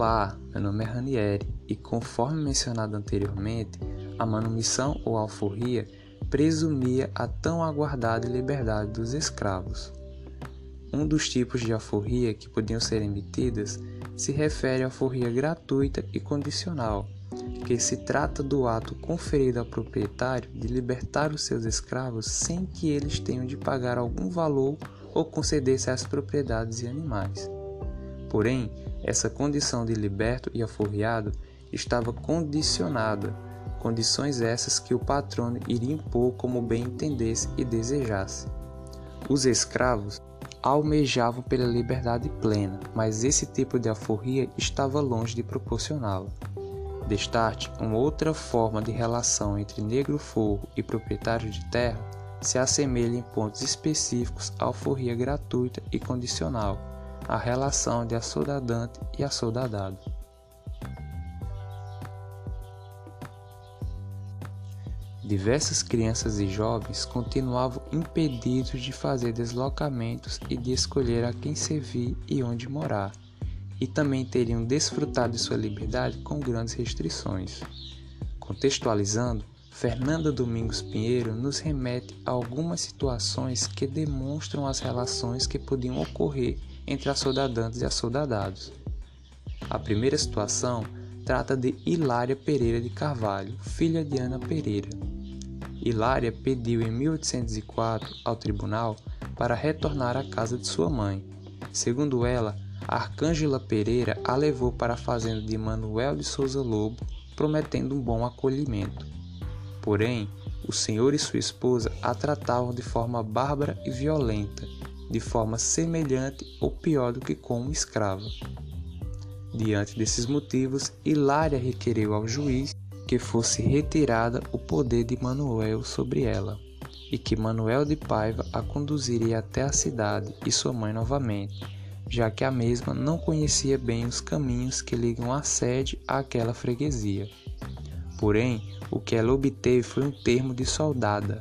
Olá, meu nome é Ranieri e, conforme mencionado anteriormente, a manumissão ou alforria presumia a tão aguardada liberdade dos escravos. Um dos tipos de alforria que podiam ser emitidas se refere à alforria gratuita e condicional, que se trata do ato conferido ao proprietário de libertar os seus escravos sem que eles tenham de pagar algum valor ou conceder-se às propriedades e animais. Porém, essa condição de liberto e alforriado estava condicionada, condições essas que o patrono iria impor como bem entendesse e desejasse. Os escravos almejavam pela liberdade plena, mas esse tipo de alforria estava longe de proporcioná-la. Destarte, uma outra forma de relação entre negro forro e proprietário de terra se assemelha em pontos específicos à alforria gratuita e condicional, a relação de assoldadante e assoldadado. Diversas crianças e jovens continuavam impedidos de fazer deslocamentos e de escolher a quem servir e onde morar, e também teriam desfrutado de sua liberdade com grandes restrições. Contextualizando, Fernanda Domingos Pinheiro nos remete a algumas situações que demonstram as relações que podiam ocorrer entre assoldadantes e assoldadados. A primeira situação trata de Hilária Pereira de Carvalho, filha de Ana Pereira. Hilária pediu em 1804 ao tribunal para retornar à casa de sua mãe. Segundo ela, Arcângela Pereira a levou para a fazenda de Manuel de Souza Lobo, prometendo um bom acolhimento. Porém, o senhor e sua esposa a tratavam de forma bárbara e violenta, de forma semelhante ou pior do que com uma escrava. Diante desses motivos, Hilária requereu ao juiz que fosse retirada o poder de Manuel sobre ela, e que Manuel de Paiva a conduziria até a cidade e sua mãe novamente, já que a mesma não conhecia bem os caminhos que ligam a sede àquela freguesia. Porém, o que ela obteve foi um termo de soldada,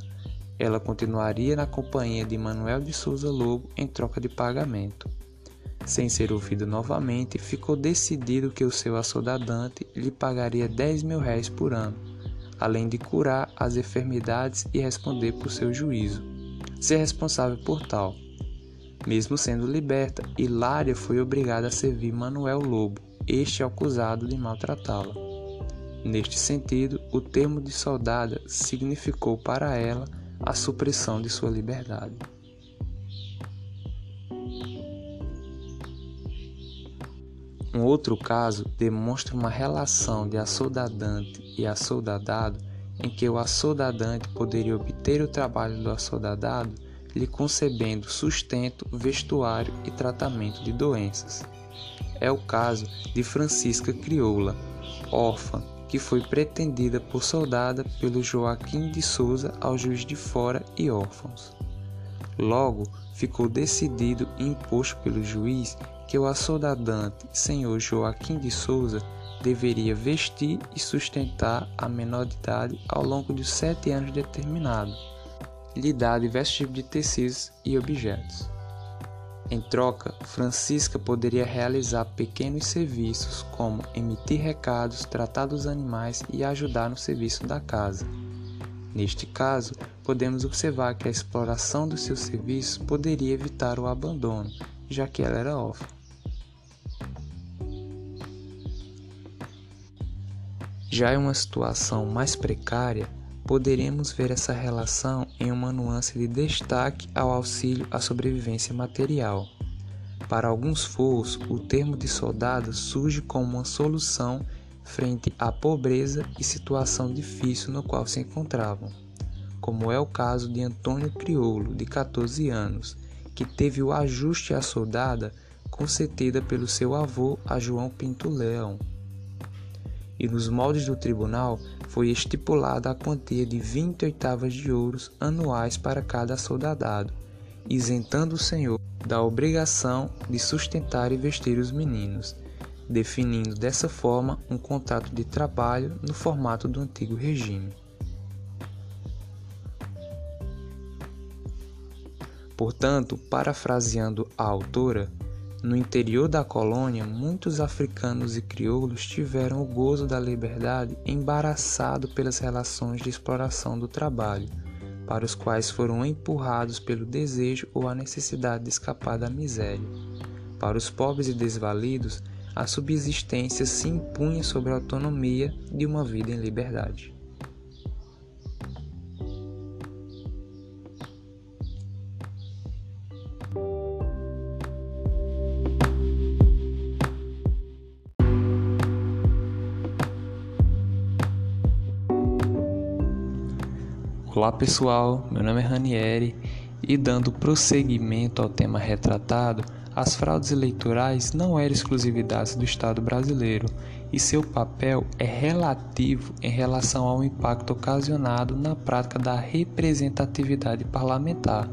ela continuaria na companhia de Manuel de Souza Lobo em troca de pagamento. Sem ser ouvido novamente, ficou decidido que o seu assoldadante lhe pagaria 10 mil réis por ano, além de curar as enfermidades e responder por seu juízo, ser responsável por tal. Mesmo sendo liberta, Hilária foi obrigada a servir Manuel Lobo, este acusado de maltratá-la. Neste sentido, o termo de soldada significou para ela a supressão de sua liberdade. Um outro caso demonstra uma relação de assoldadante e assoldadado em que o assoldadante poderia obter o trabalho do assoldadado lhe concebendo sustento, vestuário e tratamento de doenças. É o caso de Francisca Crioula, órfã que foi pretendida por soldada pelo Joaquim de Souza ao juiz de fora e órfãos. Logo, ficou decidido e imposto pelo juiz que o assoldadante senhor Joaquim de Souza deveria vestir e sustentar a menor de idade ao longo de sete anos determinados, lhe dar diversos tipos de tecidos e objetos. Em troca, Francisca poderia realizar pequenos serviços como emitir recados, tratar dos animais e ajudar no serviço da casa. Neste caso, podemos observar que a exploração dos seus serviços poderia evitar o abandono, já que ela era órfã. Já em uma situação mais precária, poderemos ver essa relação em uma nuance de destaque ao auxílio à sobrevivência material. Para alguns foos, o termo de soldado surge como uma solução frente à pobreza e situação difícil no qual se encontravam, como é o caso de Antônio Crioulo, de 14 anos, que teve o ajuste à soldada concedida pelo seu avô a João Pinto Leão e nos moldes do tribunal foi estipulada a quantia de 20 oitavas de ouros anuais para cada soldadado, isentando o senhor da obrigação de sustentar e vestir os meninos, definindo dessa forma um contrato de trabalho no formato do antigo regime. Portanto, parafraseando a autora, No interior da colônia, muitos africanos e crioulos tiveram o gozo da liberdade embaraçado pelas relações de exploração do trabalho, para os quais foram empurrados pelo desejo ou a necessidade de escapar da miséria. Para os pobres e desvalidos, a subsistência se impunha sobre a autonomia de uma vida em liberdade. Olá pessoal, meu nome é Ranieri e dando prosseguimento ao tema retratado, as fraudes eleitorais não eram exclusividade do Estado brasileiro e seu papel é relativo em relação ao impacto ocasionado na prática da representatividade parlamentar.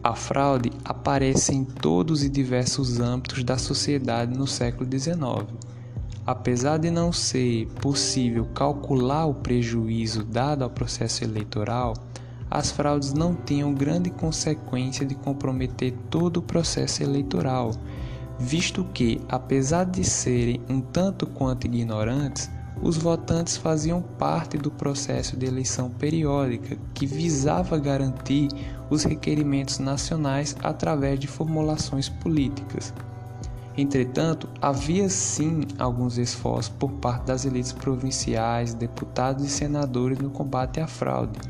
A fraude aparece em todos e diversos âmbitos da sociedade no século XIX Apesar de não ser possível calcular o prejuízo dado ao processo eleitoral, as fraudes não tinham grande consequência de comprometer todo o processo eleitoral, visto que, apesar de serem um tanto quanto ignorantes, os votantes faziam parte do processo de eleição periódica que visava garantir os requerimentos nacionais através de formulações políticas. Entretanto, havia sim alguns esforços por parte das elites provinciais, deputados e senadores no combate à fraude,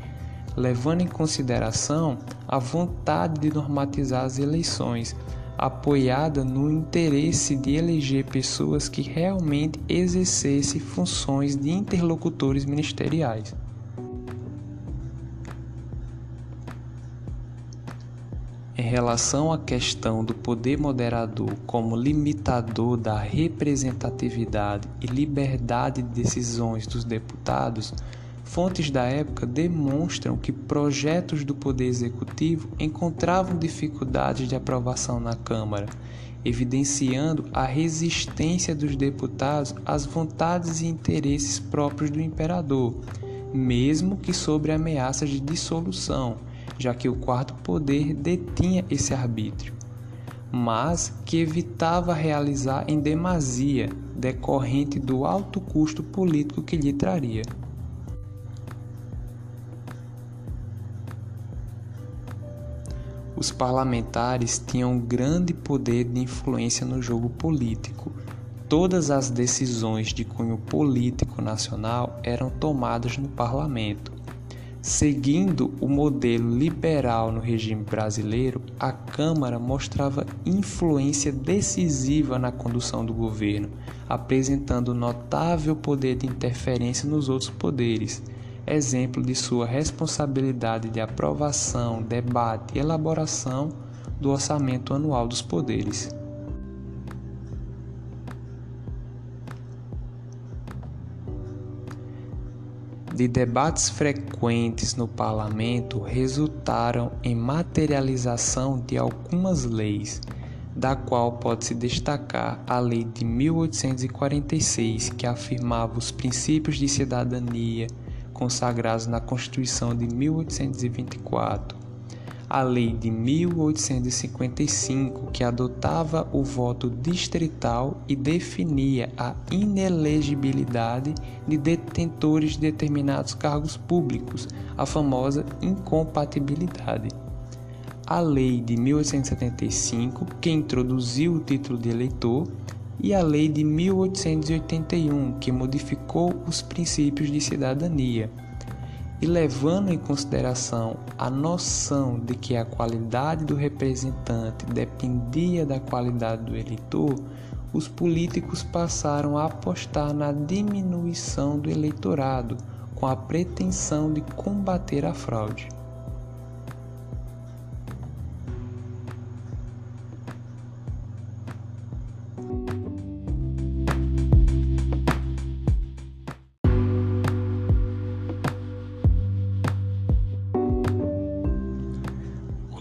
levando em consideração a vontade de normatizar as eleições, apoiada no interesse de eleger pessoas que realmente exercessem funções de interlocutores ministeriais. Relação à questão do poder moderador como limitador da representatividade e liberdade de decisões dos deputados, fontes da época demonstram que projetos do Poder Executivo encontravam dificuldades de aprovação na Câmara, evidenciando a resistência dos deputados às vontades e interesses próprios do imperador, mesmo que sobre ameaças de dissolução já que o quarto poder detinha esse arbítrio, mas que evitava realizar em demasia, decorrente do alto custo político que lhe traria. Os parlamentares tinham grande poder de influência no jogo político. Todas as decisões de cunho político nacional eram tomadas no parlamento. Seguindo o modelo liberal no regime brasileiro, a Câmara mostrava influência decisiva na condução do governo, apresentando notável poder de interferência nos outros poderes, exemplo de sua responsabilidade de aprovação, debate e elaboração do orçamento anual dos poderes. De debates frequentes no parlamento resultaram em materialização de algumas leis, da qual pode-se destacar a Lei de 1846, que afirmava os princípios de cidadania consagrados na Constituição de 1824 a Lei de 1855, que adotava o voto distrital e definia a inelegibilidade de detentores de determinados cargos públicos, a famosa incompatibilidade. A Lei de 1875, que introduziu o título de eleitor, e a Lei de 1881, que modificou os princípios de cidadania e levando em consideração a noção de que a qualidade do representante dependia da qualidade do eleitor, os políticos passaram a apostar na diminuição do eleitorado com a pretensão de combater a fraude.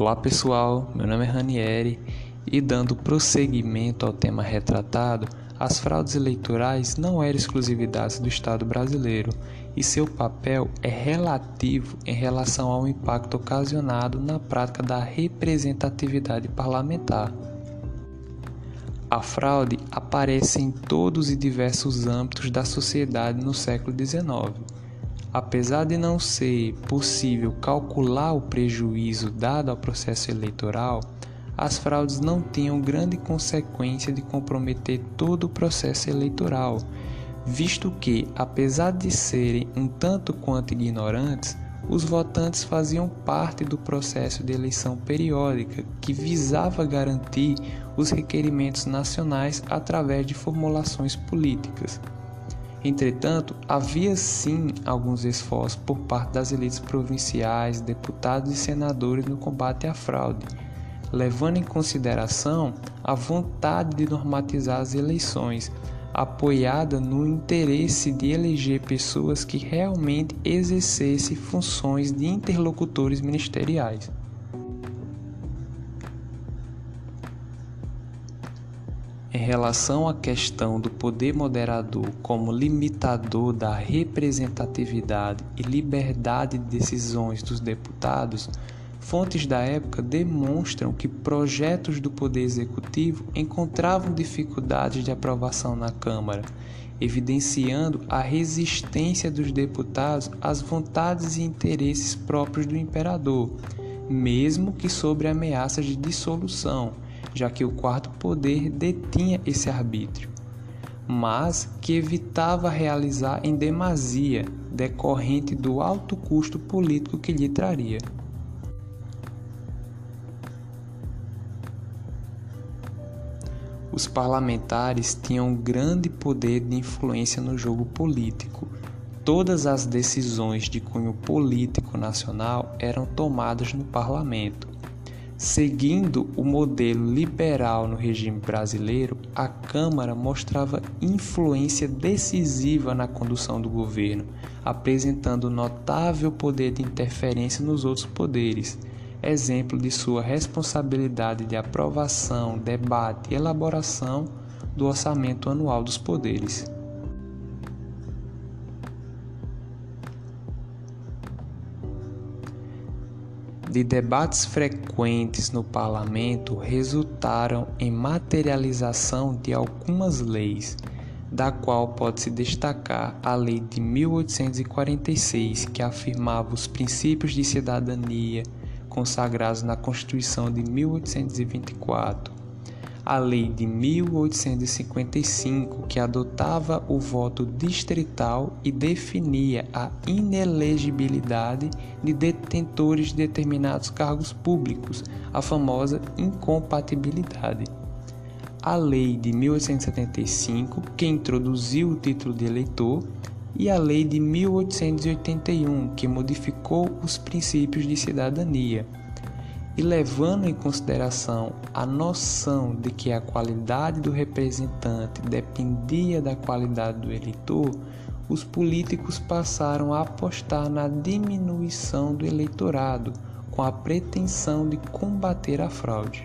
Olá pessoal, meu nome é Ranieri e dando prosseguimento ao tema retratado, as fraudes eleitorais não eram exclusividade do Estado brasileiro e seu papel é relativo em relação ao impacto ocasionado na prática da representatividade parlamentar. A fraude aparece em todos e diversos âmbitos da sociedade no século XIX. Apesar de não ser possível calcular o prejuízo dado ao processo eleitoral, as fraudes não tinham grande consequência de comprometer todo o processo eleitoral, visto que, apesar de serem um tanto quanto ignorantes, os votantes faziam parte do processo de eleição periódica, que visava garantir os requerimentos nacionais através de formulações políticas. Entretanto, havia sim alguns esforços por parte das elites provinciais, deputados e senadores no combate à fraude, levando em consideração a vontade de normatizar as eleições, apoiada no interesse de eleger pessoas que realmente exercessem funções de interlocutores ministeriais. Relação à questão do poder moderador como limitador da representatividade e liberdade de decisões dos deputados, Fontes da época demonstram que projetos do Poder Executivo encontravam dificuldades de aprovação na Câmara, evidenciando a resistência dos deputados às vontades e interesses próprios do imperador, mesmo que sobre ameaças de dissolução, já que o quarto poder detinha esse arbítrio, mas que evitava realizar em demasia, decorrente do alto custo político que lhe traria. Os parlamentares tinham grande poder de influência no jogo político. Todas as decisões de cunho político nacional eram tomadas no parlamento. Seguindo o modelo liberal no regime brasileiro, a Câmara mostrava influência decisiva na condução do governo, apresentando notável poder de interferência nos outros poderes exemplo de sua responsabilidade de aprovação, debate e elaboração do orçamento anual dos poderes. De debates frequentes no parlamento resultaram em materialização de algumas leis, da qual pode-se destacar a Lei de 1846, que afirmava os princípios de cidadania, consagrados na Constituição de 1824, a Lei de 1855, que adotava o voto distrital e definia a inelegibilidade de detentores de determinados cargos públicos, a famosa incompatibilidade. A Lei de 1875, que introduziu o título de eleitor, e a Lei de 1881, que modificou os princípios de cidadania. E levando em consideração a noção de que a qualidade do representante dependia da qualidade do eleitor, os políticos passaram a apostar na diminuição do eleitorado, com a pretensão de combater a fraude.